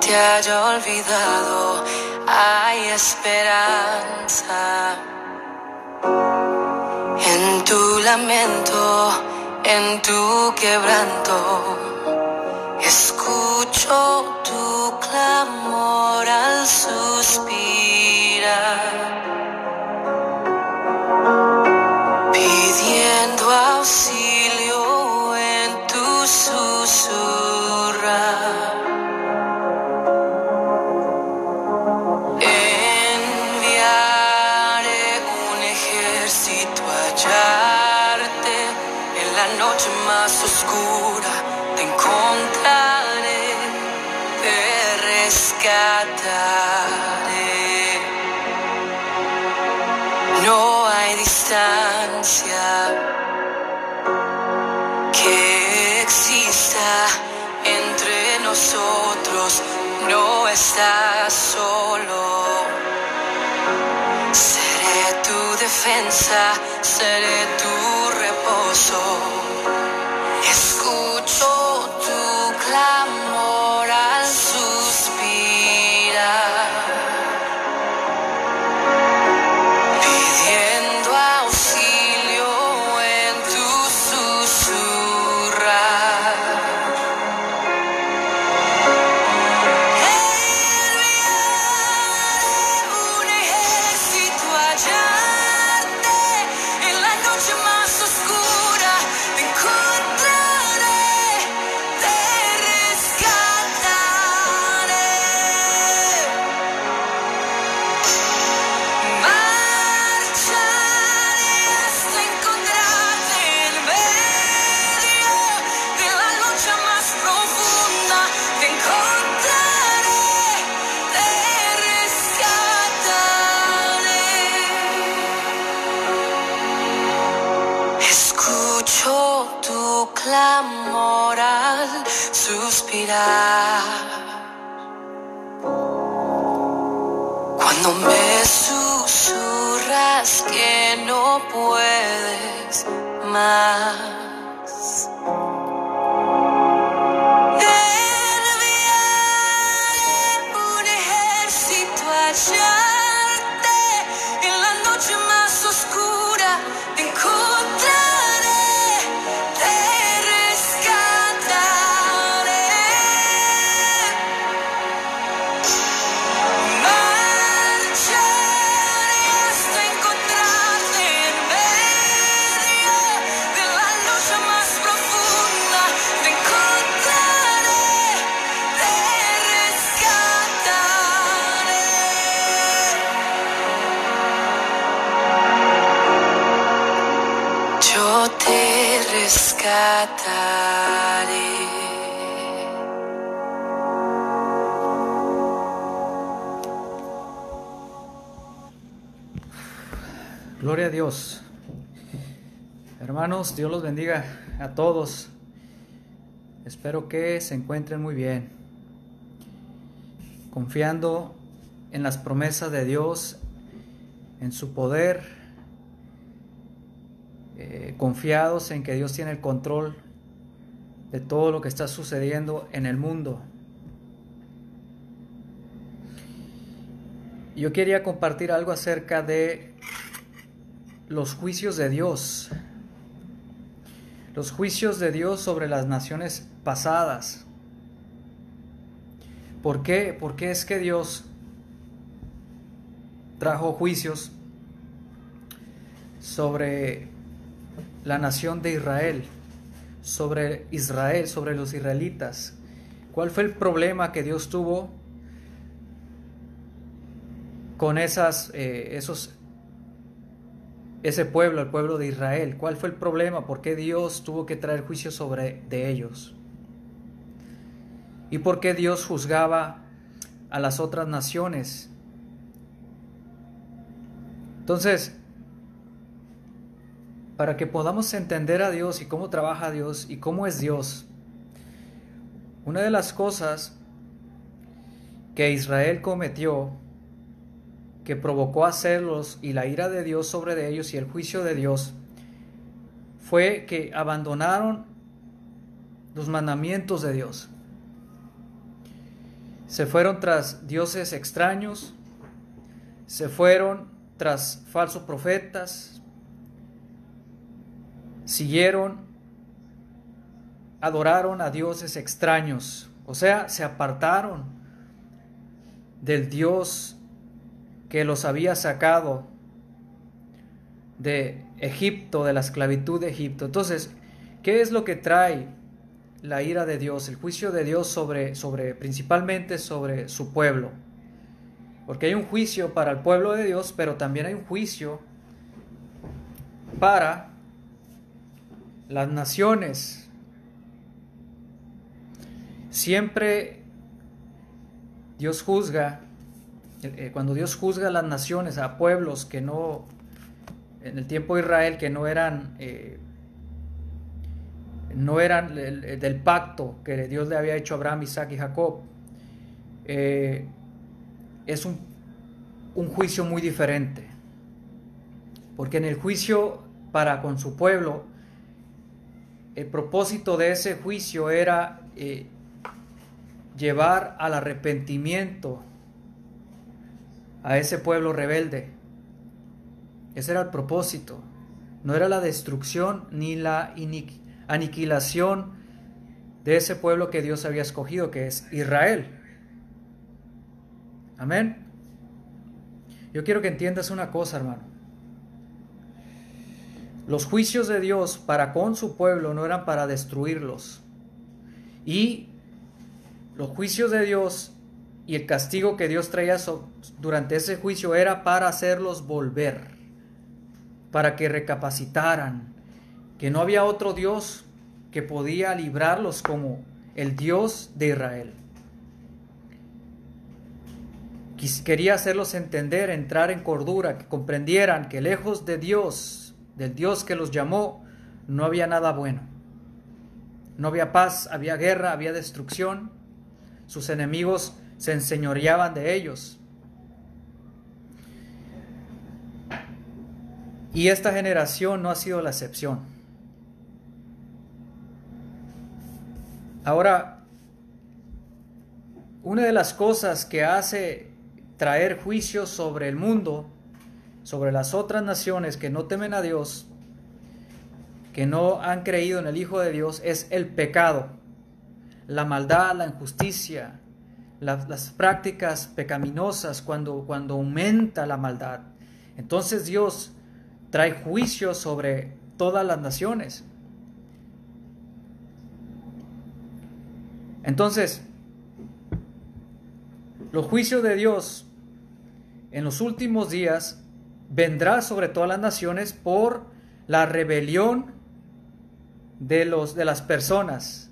te haya olvidado. Hay esperanza en tu lamento, en tu quebranto. Escucho tu clamor al suspirar. Que exista entre nosotros. No estás solo. Seré tu defensa, seré tu reposo. Escucho Escucho tu clamor al suspirar. Cuando me susurras que no puedes más. Gloria a Dios. Hermanos, Dios los bendiga a todos. Espero que se encuentren muy bien. Confiando en las promesas de Dios, en su poder, confiados en que Dios tiene el control de todo lo que está sucediendo en el mundo. Yo quería compartir algo acerca de los juicios de Dios. Los juicios de Dios sobre las naciones pasadas. ¿Por qué? Porque es que Dios trajo juicios sobre la nación de Israel, sobre Israel, sobre los israelitas. ¿Cuál fue el problema que Dios tuvo con esas, eh, esos ese pueblo, el pueblo de Israel. ¿Cuál fue el problema? ¿Por qué Dios tuvo que traer juicio sobre de ellos? ¿Y por qué Dios juzgaba a las otras naciones? Entonces, para que podamos entender a Dios y cómo trabaja Dios y cómo es Dios, una de las cosas que Israel cometió que provocó a celos y la ira de Dios sobre de ellos y el juicio de Dios fue que abandonaron los mandamientos de Dios. Se fueron tras dioses extraños, se fueron tras falsos profetas, siguieron, adoraron a dioses extraños, o sea, se apartaron del Dios que los había sacado de Egipto, de la esclavitud de Egipto. Entonces, ¿qué es lo que trae la ira de Dios, el juicio de Dios sobre, sobre principalmente sobre su pueblo? Porque hay un juicio para el pueblo de Dios, pero también hay un juicio para las naciones. Siempre Dios juzga, eh, cuando Dios juzga a las naciones, a pueblos que no en el tiempo de Israel que no eran, eh, no eran del pacto que Dios le había hecho a Abraham, Isaac y Jacob, eh, es un, un juicio muy diferente. Porque en el juicio para con su pueblo, el propósito de ese juicio era eh, llevar al arrepentimiento a ese pueblo rebelde. Ese era el propósito. No era la destrucción ni la aniquilación de ese pueblo que Dios había escogido, que es Israel. Amén. Yo quiero que entiendas una cosa, hermano. Los juicios de Dios para con su pueblo no eran para destruirlos. Y los juicios de Dios y el castigo que Dios traía durante ese juicio era para hacerlos volver para que recapacitaran que no había otro Dios que podía librarlos como el Dios de Israel. Quería hacerlos entender, entrar en cordura, que comprendieran que lejos de Dios, del Dios que los llamó, no había nada bueno. No había paz, había guerra, había destrucción. Sus enemigos se enseñoreaban de ellos. Y esta generación no ha sido la excepción. Ahora, una de las cosas que hace traer juicios sobre el mundo, sobre las otras naciones que no temen a Dios, que no han creído en el Hijo de Dios, es el pecado, la maldad, la injusticia, las prácticas pecaminosas cuando, cuando aumenta la maldad. Entonces Dios trae juicio sobre todas las naciones. Entonces, los juicios de Dios en los últimos días vendrá sobre todas las naciones por la rebelión de, los, de las personas.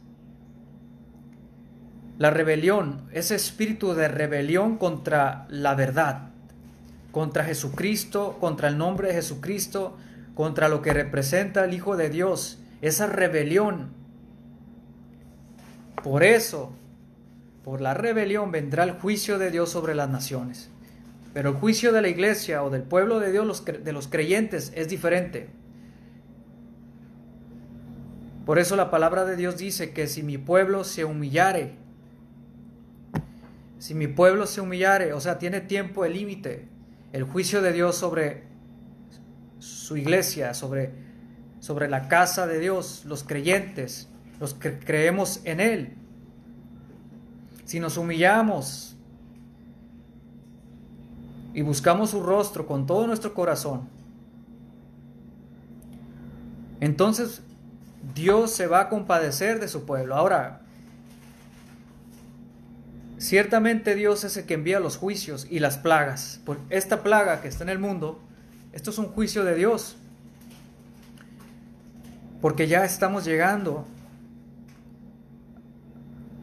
La rebelión, ese espíritu de rebelión contra la verdad contra Jesucristo, contra el nombre de Jesucristo, contra lo que representa el Hijo de Dios, esa rebelión. Por eso, por la rebelión vendrá el juicio de Dios sobre las naciones. Pero el juicio de la iglesia o del pueblo de Dios, de los creyentes, es diferente. Por eso la palabra de Dios dice que si mi pueblo se humillare, si mi pueblo se humillare, o sea, tiene tiempo el límite, el juicio de Dios sobre su iglesia, sobre, sobre la casa de Dios, los creyentes, los que creemos en Él. Si nos humillamos y buscamos su rostro con todo nuestro corazón, entonces Dios se va a compadecer de su pueblo. Ahora, Ciertamente Dios es el que envía los juicios y las plagas. Por esta plaga que está en el mundo, esto es un juicio de Dios. Porque ya estamos llegando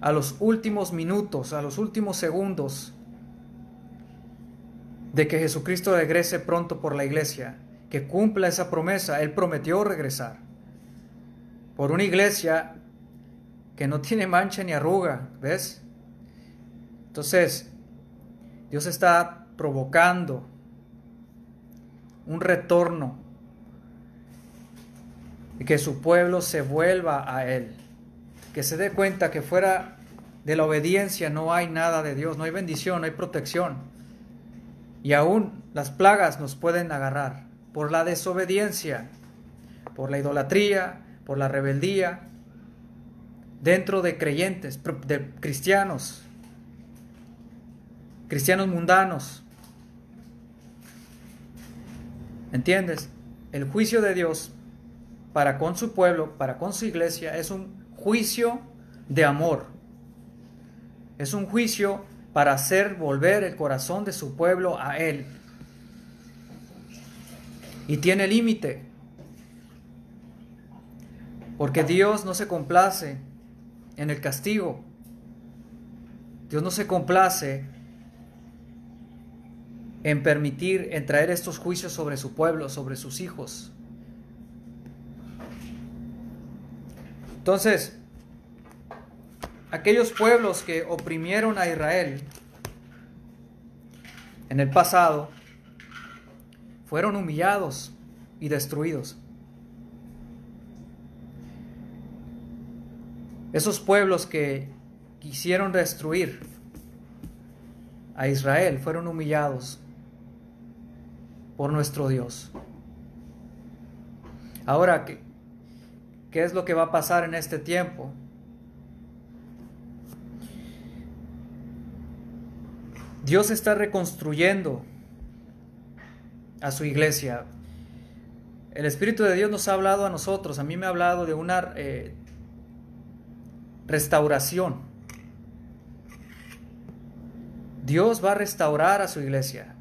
a los últimos minutos, a los últimos segundos de que Jesucristo regrese pronto por la iglesia, que cumpla esa promesa. Él prometió regresar por una iglesia que no tiene mancha ni arruga, ¿ves? Entonces, Dios está provocando un retorno y que su pueblo se vuelva a Él, que se dé cuenta que fuera de la obediencia no hay nada de Dios, no hay bendición, no hay protección. Y aún las plagas nos pueden agarrar por la desobediencia, por la idolatría, por la rebeldía, dentro de creyentes, de cristianos, cristianos mundanos. ¿Entiendes? El juicio de Dios para con su pueblo, para con su iglesia, es un juicio de amor. Es un juicio para hacer volver el corazón de su pueblo a Él. Y tiene límite. Porque Dios no se complace en el castigo. Dios no se complace en permitir, en traer estos juicios sobre su pueblo, sobre sus hijos. Entonces, aquellos pueblos que oprimieron a Israel en el pasado fueron humillados y destruidos. Esos pueblos que quisieron destruir a Israel fueron humillados por nuestro Dios. Ahora, que ¿Qué es lo que va a pasar en este tiempo? Dios está reconstruyendo a su iglesia. El Espíritu de Dios nos ha hablado a nosotros, a mí me ha hablado de una eh, restauración. Dios va a restaurar a su iglesia.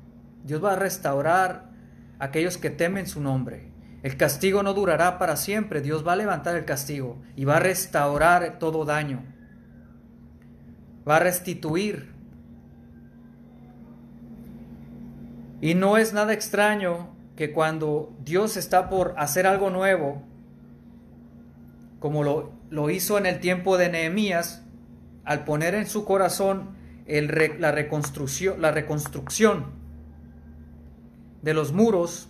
Dios va a restaurar a aquellos que temen su nombre. El castigo no durará para siempre. Dios va a levantar el castigo y va a restaurar todo daño. Va a restituir. Y no es nada extraño que cuando Dios está por hacer algo nuevo, como lo, lo hizo en el tiempo de Nehemías, al poner en su corazón la, reconstrucción, la reconstrucción de los muros,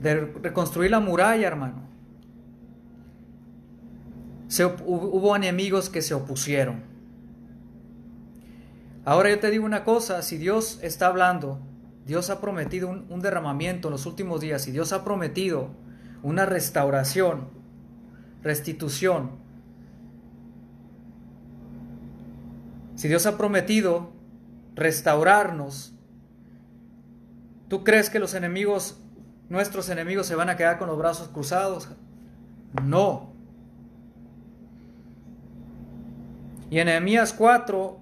de reconstruir la muralla, hermano. Se, hubo enemigos que se opusieron. Ahora yo te digo una cosa, si Dios está hablando, Dios ha prometido un, derramamiento en los últimos días, si Dios ha prometido una restauración, restitución, si Dios ha prometido restaurarnos, ¿tú crees que los enemigos nuestros enemigos se van a quedar con los brazos cruzados. No. Y en Nehemías 4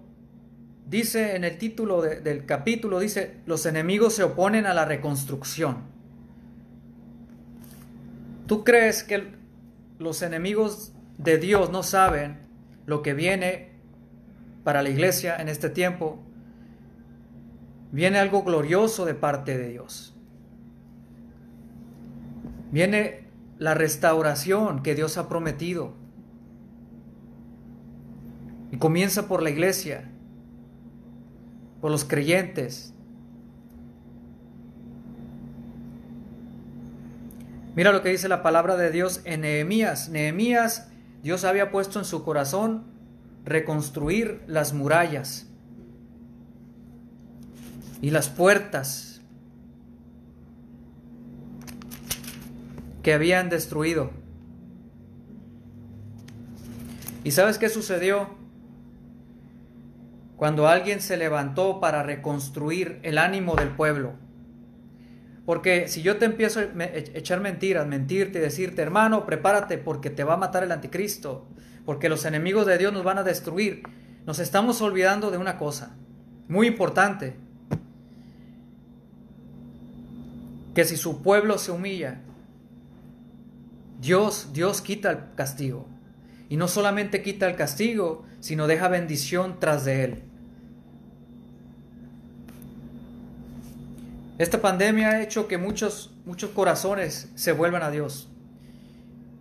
dice en el título del capítulo, dice, los enemigos se oponen a la reconstrucción. ¿Tú crees que los enemigos de Dios no saben lo que viene para la iglesia en este tiempo? Viene algo glorioso de parte de Dios. Viene la restauración que Dios ha prometido. Y comienza por la iglesia, por los creyentes. Mira lo que dice la palabra de Dios en Nehemías. Nehemías, Dios había puesto en su corazón reconstruir las murallas y las puertas que habían destruido. ¿Y sabes qué sucedió? Cuando alguien se levantó para reconstruir el ánimo del pueblo. Porque si yo te empiezo a echar mentiras, mentirte y decirte, hermano, prepárate porque te va a matar el anticristo, porque los enemigos de Dios nos van a destruir, nos estamos olvidando de una cosa muy importante. Que si su pueblo se humilla, Dios, Dios quita el castigo. Y no solamente quita el castigo, sino deja bendición tras de él. Esta pandemia ha hecho que muchos, muchos corazones se vuelvan a Dios.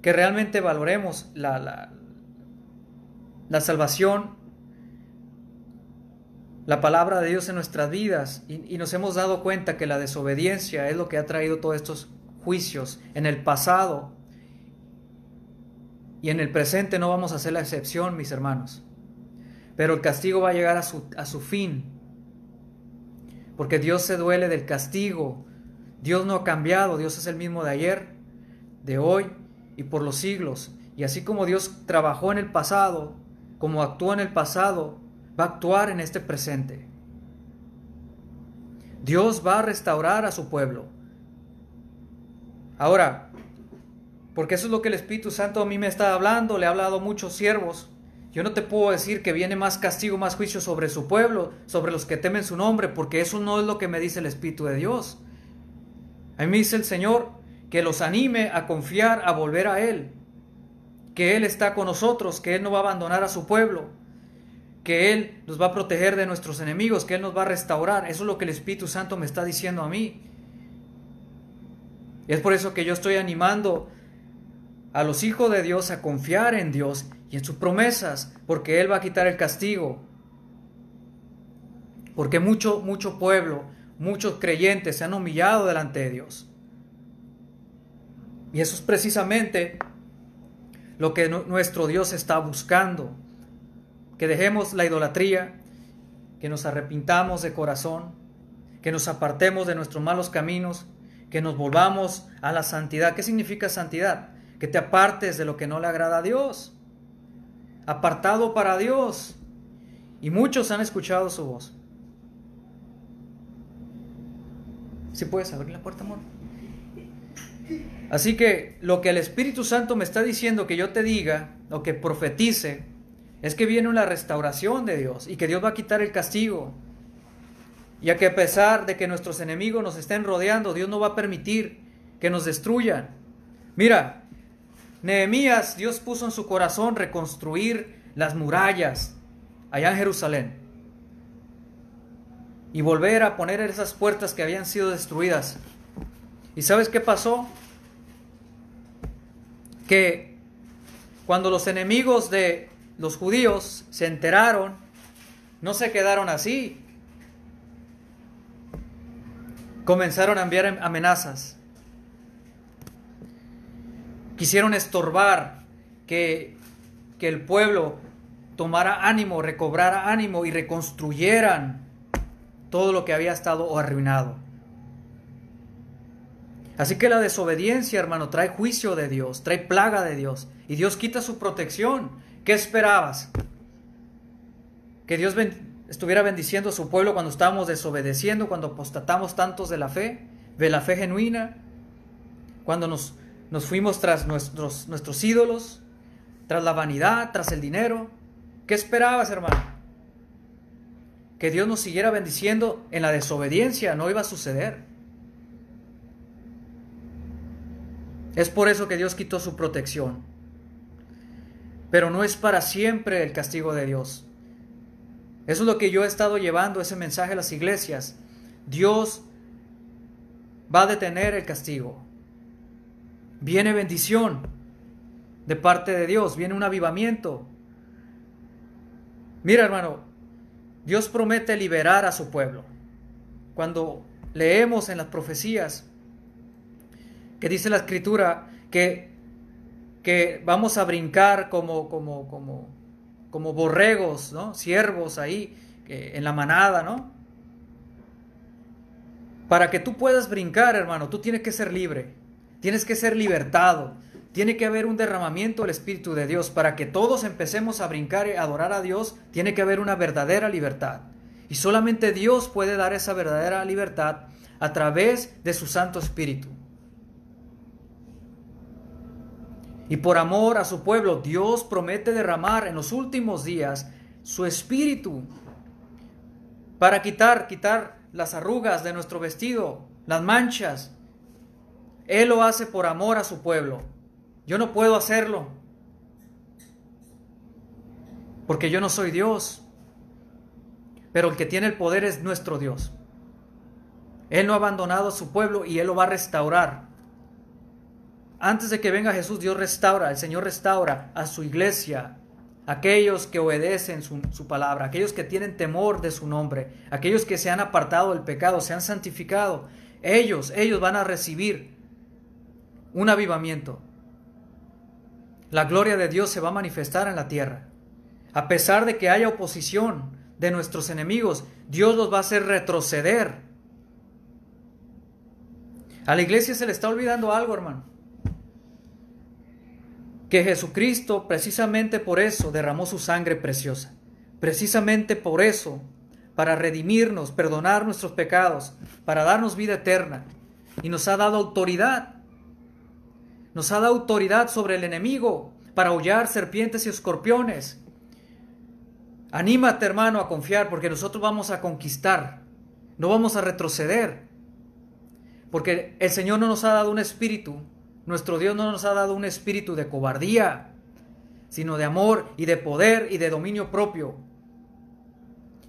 Que realmente valoremos la, la, salvación, la palabra de Dios en nuestras vidas. Y, y nos hemos dado cuenta que la desobediencia es lo que ha traído todos estos juicios en el pasado y en el presente no vamos a hacer la excepción, mis hermanos. Pero el castigo va a llegar a su, a su fin. Porque Dios se duele del castigo. Dios no ha cambiado, Dios es el mismo de ayer, de hoy y por los siglos. Y así como Dios trabajó en el pasado, como actuó en el pasado, va a actuar en este presente. Dios va a restaurar a su pueblo. Ahora, porque eso es lo que el Espíritu Santo a mí me está hablando, le ha hablado a muchos siervos. Yo no te puedo decir que viene más castigo, más juicio sobre su pueblo, sobre los que temen su nombre, porque eso no es lo que me dice el Espíritu de Dios. A mí me dice el Señor que los anime a confiar, a volver a Él, que Él está con nosotros, que Él no va a abandonar a su pueblo, que Él nos va a proteger de nuestros enemigos, que Él nos va a restaurar. Eso es lo que el Espíritu Santo me está diciendo a mí. Y es por eso que yo estoy animando a los hijos de Dios a confiar en Dios y en sus promesas, porque Él va a quitar el castigo. Porque mucho, mucho pueblo, muchos creyentes se han humillado delante de Dios. Y eso es precisamente lo que nuestro Dios está buscando. Que dejemos la idolatría, que nos arrepintamos de corazón, que nos apartemos de nuestros malos caminos, que nos volvamos a la santidad. ¿Qué significa santidad? Que te apartes de lo que no le agrada a Dios. Apartado para Dios. Y muchos han escuchado su voz. Si puedes abrir la puerta, amor. Así que lo que el Espíritu Santo me está diciendo que yo te diga, o que profetice, es que viene una restauración de Dios y que Dios va a quitar el castigo. Ya que a pesar de que nuestros enemigos nos estén rodeando, Dios no va a permitir que nos destruyan. Mira, Nehemías, Dios puso en su corazón reconstruir las murallas allá en Jerusalén y volver a poner esas puertas que habían sido destruidas. ¿Y sabes qué pasó? Que cuando los enemigos de los judíos se enteraron, no se quedaron así. Comenzaron a enviar amenazas quisieron estorbar que, que el pueblo tomara ánimo, recobrara ánimo y reconstruyeran todo lo que había estado arruinado. Así que la desobediencia, hermano, trae juicio de Dios, trae plaga de Dios. Y Dios quita su protección. ¿Qué esperabas? Que Dios estuviera bendiciendo a su pueblo cuando estábamos desobedeciendo, cuando apostatamos tantos de la fe, de la fe genuina, cuando nos nos fuimos tras nuestros, nuestros ídolos, tras la vanidad, tras el dinero. ¿Qué esperabas, hermano? Que Dios nos siguiera bendiciendo en la desobediencia, no iba a suceder. Es por eso que Dios quitó su protección. Pero no es para siempre el castigo de Dios. Eso es lo que yo he estado llevando, ese mensaje a las iglesias. Dios va a detener el castigo viene bendición de parte de Dios, viene un avivamiento. Mira hermano, Dios promete liberar a su pueblo. Cuando leemos en las profecías que dice la escritura que, que vamos a brincar como, como, como, como borregos, ¿no? siervos ahí en la manada, ¿no? Para que tú puedas brincar, hermano, tú tienes que ser libre. Tienes que ser libertado. Tiene que haber un derramamiento del Espíritu de Dios. Para que todos empecemos a brincar y adorar a Dios, tiene que haber una verdadera libertad. Y solamente Dios puede dar esa verdadera libertad a través de su Santo Espíritu. Y por amor a su pueblo, Dios promete derramar en los últimos días su Espíritu para quitar, quitar las arrugas de nuestro vestido, las manchas, él lo hace por amor a su pueblo. Yo no puedo hacerlo. Porque yo no soy Dios. Pero el que tiene el poder es nuestro Dios. Él no ha abandonado a su pueblo y Él lo va a restaurar. Antes de que venga Jesús, Dios restaura, el Señor restaura a su iglesia, aquellos que obedecen su, su, palabra, aquellos que tienen temor de su nombre, aquellos que se han apartado del pecado, se han santificado. Ellos, ellos van a recibir un avivamiento. La gloria de Dios se va a manifestar en la tierra. A pesar de que haya oposición de nuestros enemigos, Dios los va a hacer retroceder. A la iglesia se le está olvidando algo, hermano. Que Jesucristo precisamente por eso derramó su sangre preciosa. Precisamente por eso, para redimirnos, perdonar nuestros pecados, para darnos vida eterna. Y nos ha dado autoridad. Nos ha dado autoridad sobre el enemigo para hollar serpientes y escorpiones. Anímate, hermano, a confiar porque nosotros vamos a conquistar. No vamos a retroceder. Porque el Señor no nos ha dado un espíritu, nuestro Dios no nos ha dado un espíritu de cobardía, sino de amor y de poder y de dominio propio.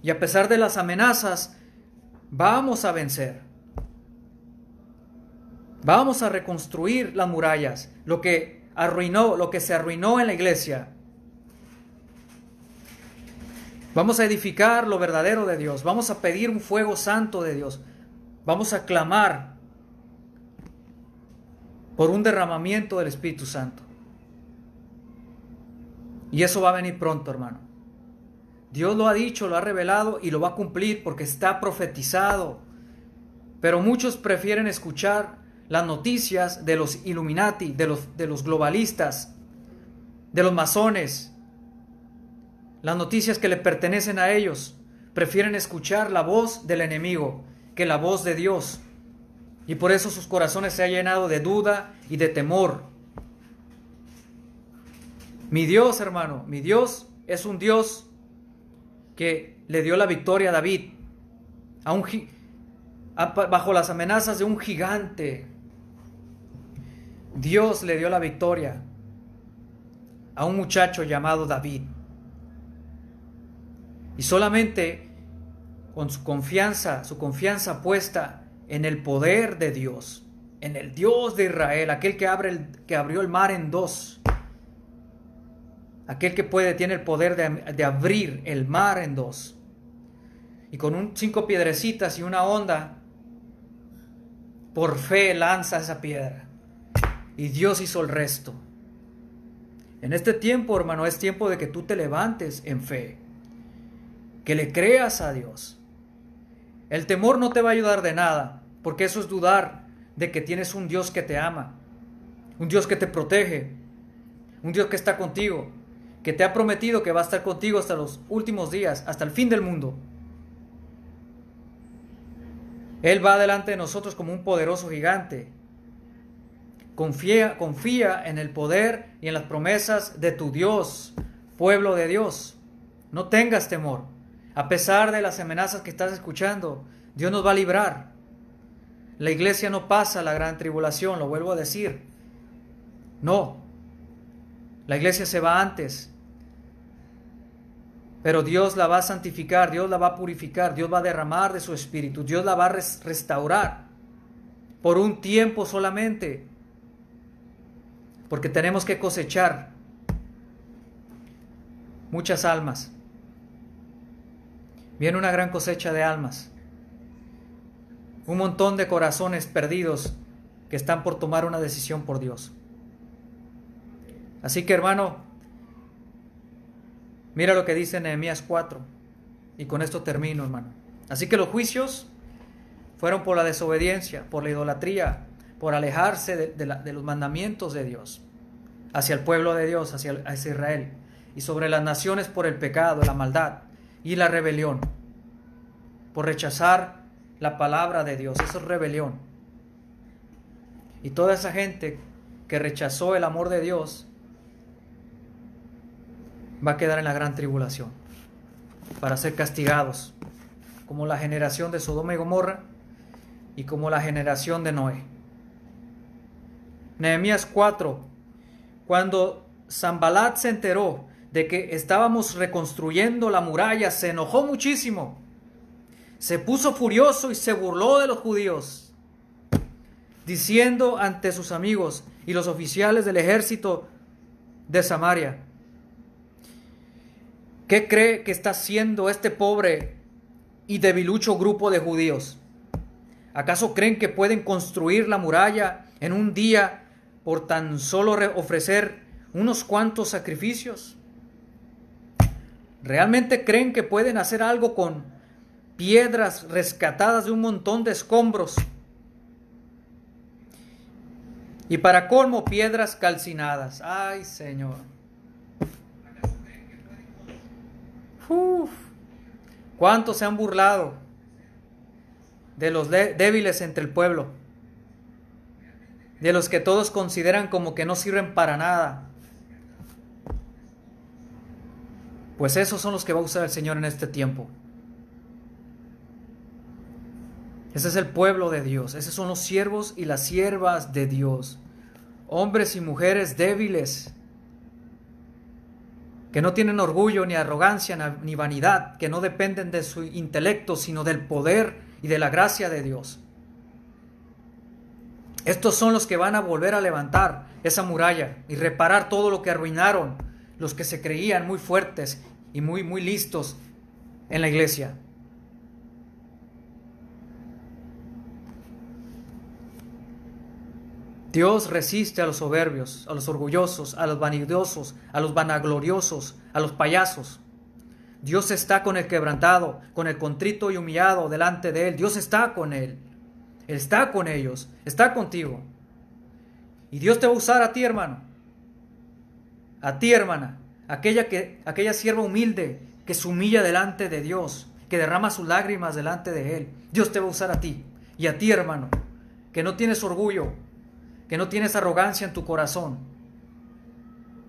Y a pesar de las amenazas, vamos a vencer. Vamos a reconstruir las murallas, lo que arruinó, lo que se arruinó en la iglesia. Vamos a edificar lo verdadero de Dios. Vamos a pedir un fuego santo de Dios. Vamos a clamar por un derramamiento del Espíritu Santo. Y eso va a venir pronto, hermano. Dios lo ha dicho, lo ha revelado y lo va a cumplir porque está profetizado. Pero muchos prefieren escuchar las noticias de los Illuminati, de los, de los globalistas, de los masones, las noticias que le pertenecen a ellos. Prefieren escuchar la voz del enemigo que la voz de Dios. Y por eso sus corazones se han llenado de duda y de temor. Mi Dios, hermano, mi Dios es un Dios que le dio la victoria a David, a un, bajo las amenazas de un gigante. Dios le dio la victoria a un muchacho llamado David. Y solamente con su confianza, su confianza puesta en el poder de Dios, en el Dios de Israel, aquel que, abre el, que abrió el mar en dos, aquel que puede, tiene el poder de, de abrir el mar en dos. Y con un, cinco piedrecitas y una onda, por fe lanza esa piedra. Y Dios hizo el resto. En este tiempo, hermano, es tiempo de que tú te levantes en fe. Que le creas a Dios. El temor no te va a ayudar de nada, porque eso es dudar de que tienes un Dios que te ama, un Dios que te protege, un Dios que está contigo, que te ha prometido que va a estar contigo hasta los últimos días, hasta el fin del mundo. Él va delante de nosotros como un poderoso gigante. Confía, confía en el poder y en las promesas de tu Dios, pueblo de Dios. No tengas temor. A pesar de las amenazas que estás escuchando, Dios nos va a librar. La iglesia no pasa la gran tribulación, lo vuelvo a decir. No, la iglesia se va antes. Pero Dios la va a santificar, Dios la va a purificar, Dios va a derramar de su espíritu, Dios la va a restaurar por un tiempo solamente. Porque tenemos que cosechar muchas almas. Viene una gran cosecha de almas. Un montón de corazones perdidos que están por tomar una decisión por Dios. Así que hermano, mira lo que dice Nehemías 4. Y con esto termino, hermano. Así que los juicios fueron por la desobediencia, por la idolatría, por alejarse de, los mandamientos de Dios, hacia el pueblo de Dios, hacia, hacia Israel, y sobre las naciones por el pecado, la maldad y la rebelión, por rechazar la palabra de Dios. Eso es rebelión. Y toda esa gente que rechazó el amor de Dios va a quedar en la gran tribulación para ser castigados, como la generación de Sodoma y Gomorra y como la generación de Noé. Nehemías 4, cuando Zambalat se enteró de que estábamos reconstruyendo la muralla, se enojó muchísimo. Se puso furioso y se burló de los judíos, diciendo ante sus amigos y los oficiales del ejército de Samaria, ¿Qué cree que está haciendo este pobre y debilucho grupo de judíos? ¿Acaso creen que pueden construir la muralla en un día por tan solo ofrecer unos cuantos sacrificios? ¿Realmente creen que pueden hacer algo con piedras rescatadas de un montón de escombros? Y para colmo, piedras calcinadas. Ay, Señor. Uf. ¿Cuántos se han burlado de los débiles entre el pueblo? De los que todos consideran como que no sirven para nada. Pues esos son los que va a usar el Señor en este tiempo. Ese es el pueblo de Dios. Esos son los siervos y las siervas de Dios. Hombres y mujeres débiles. Que no tienen orgullo ni arrogancia ni vanidad. Que no dependen de su intelecto sino del poder y de la gracia de Dios. Estos son los que van a volver a levantar esa muralla y reparar todo lo que arruinaron los que se creían muy fuertes y muy, muy listos en la iglesia. Dios resiste a los soberbios, a los orgullosos, a los vanidosos, a los vanagloriosos, a los payasos. Dios está con el quebrantado, con el contrito y humillado delante de Él. Dios está con Él. Él está con ellos, está contigo. Y Dios te va a usar a ti, hermano. A ti, hermana. Aquella, que, aquella sierva humilde que se humilla delante de Dios, que derrama sus lágrimas delante de Él. Dios te va a usar a ti. Y a ti, hermano, que no tienes orgullo, que no tienes arrogancia en tu corazón.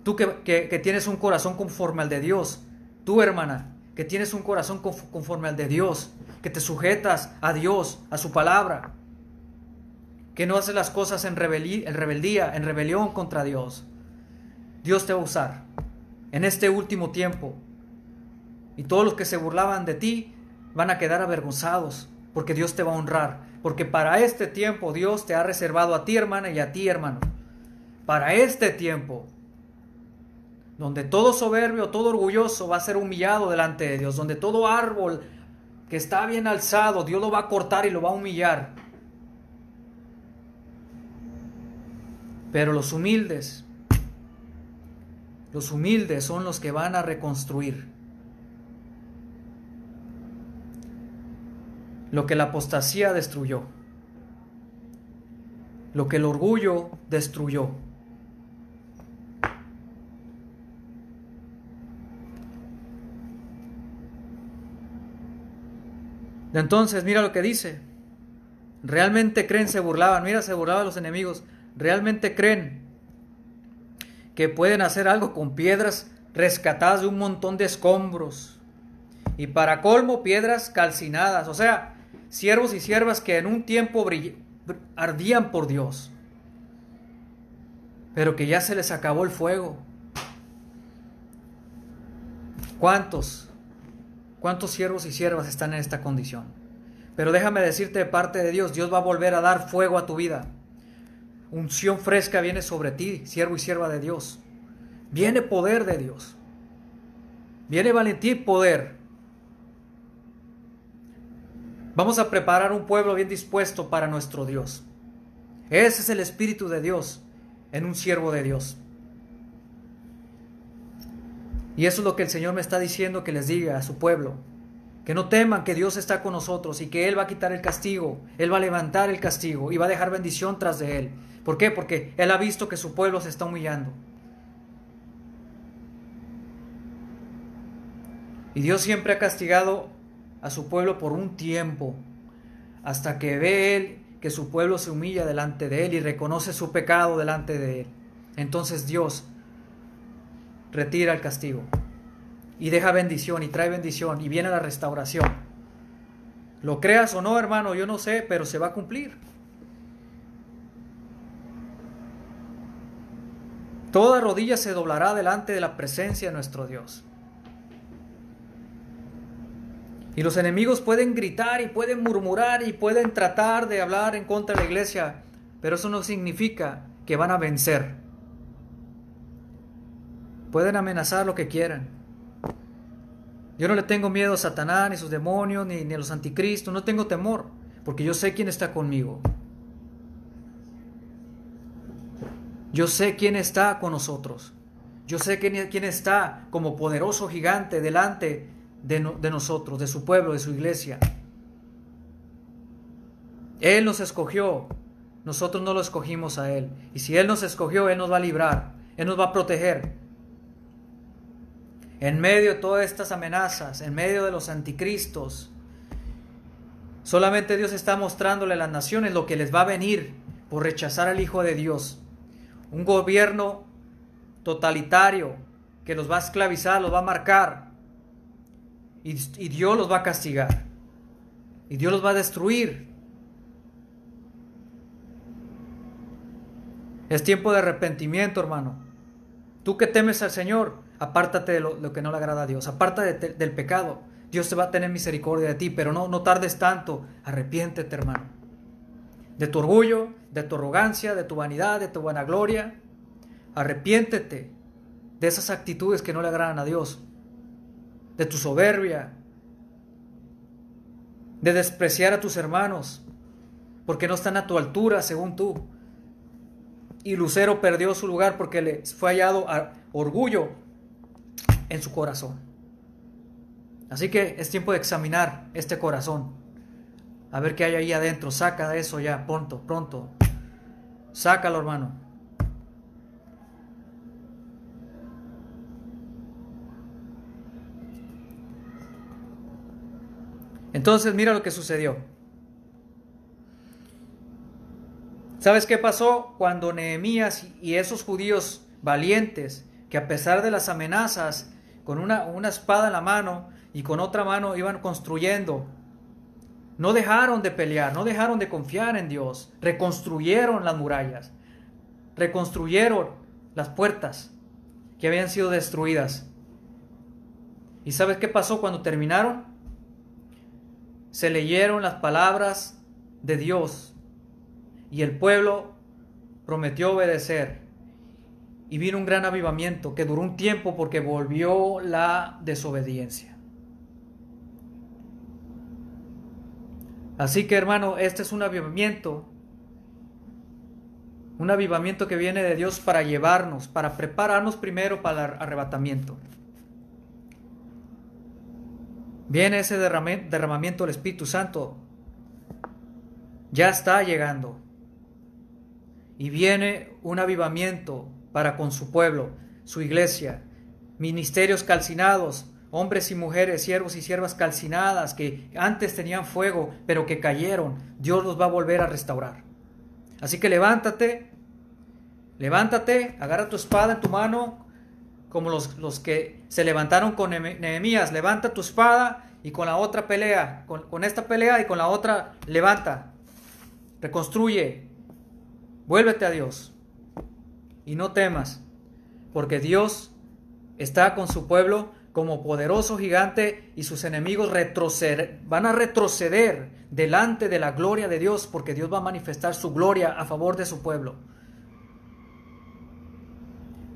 Tú que, tienes un corazón conforme al de Dios. Tú, hermana, que tienes un corazón conforme al de Dios. Que te sujetas a Dios, a su palabra. Que no haces las cosas en, en rebeldía, en rebelión contra Dios. Dios te va a usar en este último tiempo. Y todos los que se burlaban de ti van a quedar avergonzados porque Dios te va a honrar porque para este tiempo Dios te ha reservado a ti, hermana, y a ti, hermano. Para este tiempo, donde todo soberbio, todo orgulloso va a ser humillado delante de Dios, donde todo árbol que está bien alzado, Dios lo va a cortar y lo va a humillar. Pero los humildes, los humildes son los que van a reconstruir. lo que la apostasía destruyó, lo que el orgullo destruyó. Entonces, mira lo que dice. Realmente creen, se burlaban. Mira, se burlaban los enemigos. Realmente creen que pueden hacer algo con piedras rescatadas de un montón de escombros. Y para colmo, piedras calcinadas. O sea, siervos y siervas que en un tiempo ardían por Dios, pero que ya se les acabó el fuego. ¿Cuántos? ¿Cuántos siervos y siervas están en esta condición? Pero déjame decirte de parte de Dios, Dios va a volver a dar fuego a tu vida. Unción fresca viene sobre ti, siervo y sierva de Dios. Viene poder de Dios. Viene valentía y poder Vamos a preparar un pueblo bien dispuesto para nuestro Dios. Ese es el Espíritu de Dios en un siervo de Dios. Y eso es lo que el Señor me está diciendo que les diga a su pueblo. Que no teman que Dios está con nosotros y que Él va a quitar el castigo. Él va a levantar el castigo y va a dejar bendición tras de Él. ¿Por qué? Porque Él ha visto que su pueblo se está humillando. Y Dios siempre ha castigado a su pueblo por un tiempo, hasta que ve él que su pueblo se humilla delante de él y reconoce su pecado delante de él. Entonces Dios retira el castigo y deja bendición y trae bendición y viene la restauración. Lo creas o no, hermano, yo no sé, pero se va a cumplir. Toda rodilla se doblará delante de la presencia de nuestro Dios. Y los enemigos pueden gritar y pueden murmurar y pueden tratar de hablar en contra de la iglesia, pero eso no significa que van a vencer. Pueden amenazar lo que quieran. Yo no le tengo miedo a Satanás, ni sus demonios, ni, ni a los anticristos, no tengo temor, porque yo sé quién está conmigo. Yo sé quién está con nosotros. Yo sé quién, está como poderoso gigante delante de, de nosotros, de su pueblo, de su iglesia. Él nos escogió, nosotros no lo escogimos a Él. Y si Él nos escogió, Él nos va a librar, Él nos va a proteger. En medio de todas estas amenazas, en medio de los anticristos, solamente Dios está mostrándole a las naciones lo que les va a venir por rechazar al Hijo de Dios. Un gobierno totalitario que los va a esclavizar, los va a marcar. Y, Dios los va a castigar. Y Dios los va a destruir. Es tiempo de arrepentimiento, hermano. Tú que temes al Señor, apártate de lo, que no le agrada a Dios, apártate del pecado. Dios te va a tener misericordia de ti, pero no, no tardes tanto. Arrepiéntete, hermano. De tu orgullo, de tu arrogancia, de tu vanidad, de tu vanagloria. Arrepiéntete de esas actitudes que no le agradan a Dios. De tu soberbia. De despreciar a tus hermanos. Porque no están a tu altura según tú y Lucero perdió su lugar porque le fue hallado orgullo en su corazón. Así que es tiempo de examinar este corazón. A ver qué hay ahí adentro. Saca eso ya, pronto, pronto. Sácalo, hermano. Entonces mira lo que sucedió. ¿Sabes qué pasó cuando Nehemías y esos judíos valientes, que a pesar de las amenazas, con una, una espada en la mano y con otra mano iban construyendo, no dejaron de pelear, no dejaron de confiar en Dios, reconstruyeron las murallas, reconstruyeron las puertas que habían sido destruidas. ¿Y sabes qué pasó cuando terminaron? Se leyeron las palabras de Dios y el pueblo prometió obedecer. Y vino un gran avivamiento que duró un tiempo porque volvió la desobediencia. Así que hermano, este es un avivamiento. Un avivamiento que viene de Dios para llevarnos, para prepararnos primero para el arrebatamiento. Viene ese derramamiento del Espíritu Santo. Ya está llegando y viene un avivamiento para con su pueblo, su iglesia, ministerios calcinados, hombres y mujeres, siervos y siervas calcinadas que antes tenían fuego, pero que cayeron. Dios los va a volver a restaurar. Así que levántate, levántate, agarra tu espada en tu mano, como los, los que se levantaron con Nehemías, levanta tu espada y con la otra pelea, con, con esta pelea y con la otra levanta, reconstruye, Vuélvete a Dios y no temas, porque Dios está con su pueblo como poderoso gigante y sus enemigos retroceder, van a retroceder delante de la gloria de Dios porque Dios va a manifestar su gloria a favor de su pueblo.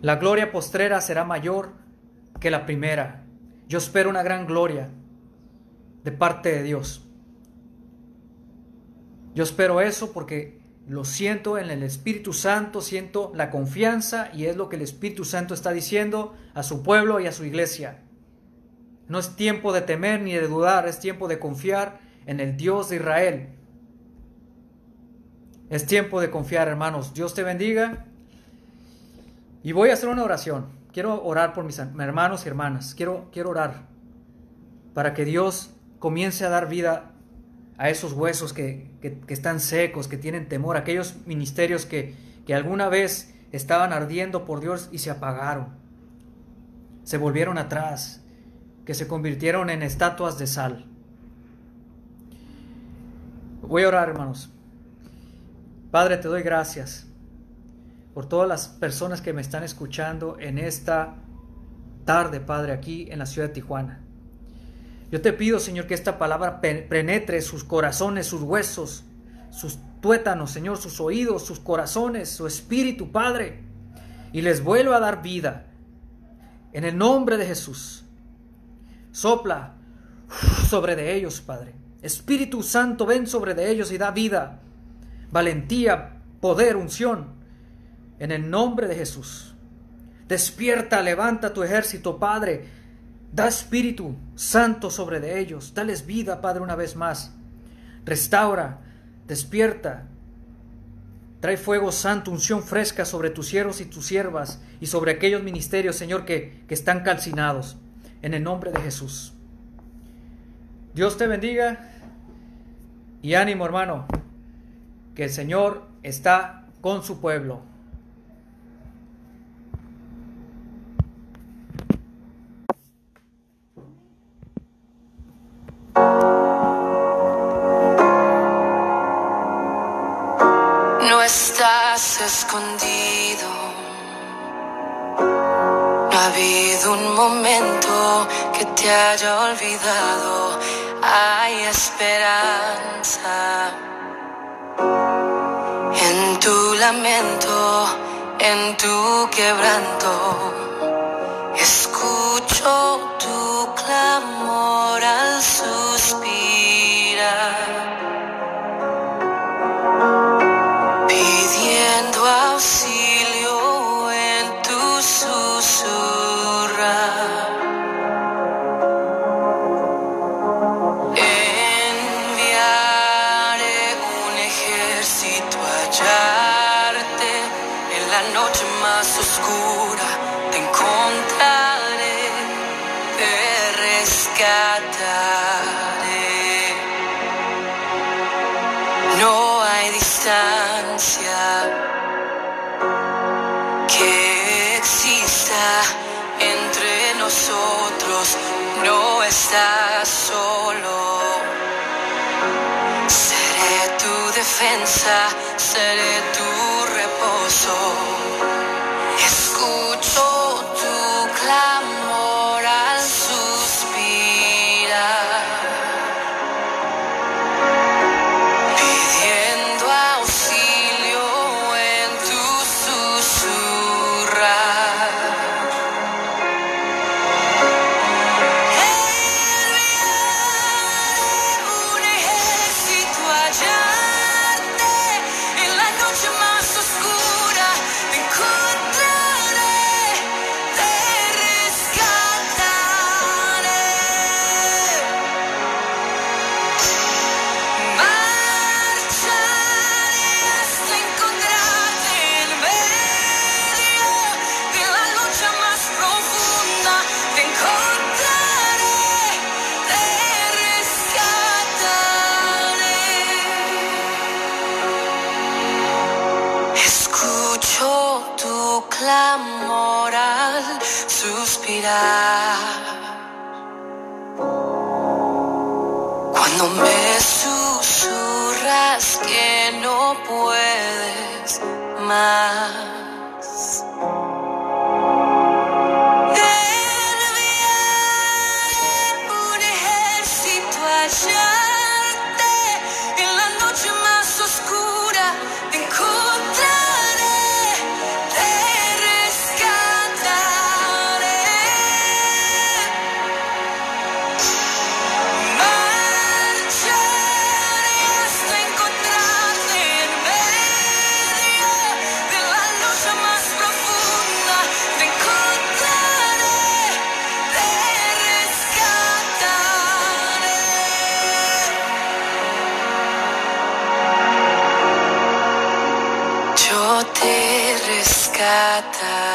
La gloria postrera será mayor que la primera. Yo espero una gran gloria de parte de Dios. Yo espero eso porque lo siento en el Espíritu Santo, siento la confianza y es lo que el Espíritu Santo está diciendo a su pueblo y a su iglesia. No es tiempo de temer ni de dudar, es tiempo de confiar en el Dios de Israel. Es tiempo de confiar, hermanos. Dios te bendiga. Y voy a hacer una oración. Quiero orar por mis hermanos y hermanas. Quiero, quiero orar para que Dios comience a dar vida a esos huesos que, están secos, que tienen temor, aquellos ministerios que, que alguna vez estaban ardiendo por Dios y se apagaron, se volvieron atrás, que se convirtieron en estatuas de sal. Voy a orar, hermanos. Padre, te doy gracias por todas las personas que me están escuchando en esta tarde, Padre, aquí en la ciudad de Tijuana. Yo te pido, Señor, que esta palabra penetre sus corazones, sus huesos, sus tuétanos, Señor, sus oídos, sus corazones, su espíritu, Padre, y les vuelva a dar vida. En el nombre de Jesús, sopla sobre de ellos, Padre. Espíritu Santo, ven sobre de ellos y da vida, valentía, poder, unción. En el nombre de Jesús. Despierta, levanta tu ejército, Padre. Da Espíritu Santo sobre de ellos. Dales vida, Padre, una vez más. Restaura, despierta. Trae fuego santo, unción fresca sobre tus siervos y tus siervas y sobre aquellos ministerios, Señor, que, que están calcinados. En el nombre de Jesús. Dios te bendiga y ánimo, hermano, que el Señor está con su pueblo. escondido. Habido un momento que te haya olvidado. Hay esperanza en tu lamento, en tu quebranto. Escucho tu clamor al suspirar. Defensa, seré tu reposo. Escucho tu clamor Cuando me susurras que no puedes más. Rescataré. Yo te rescataré.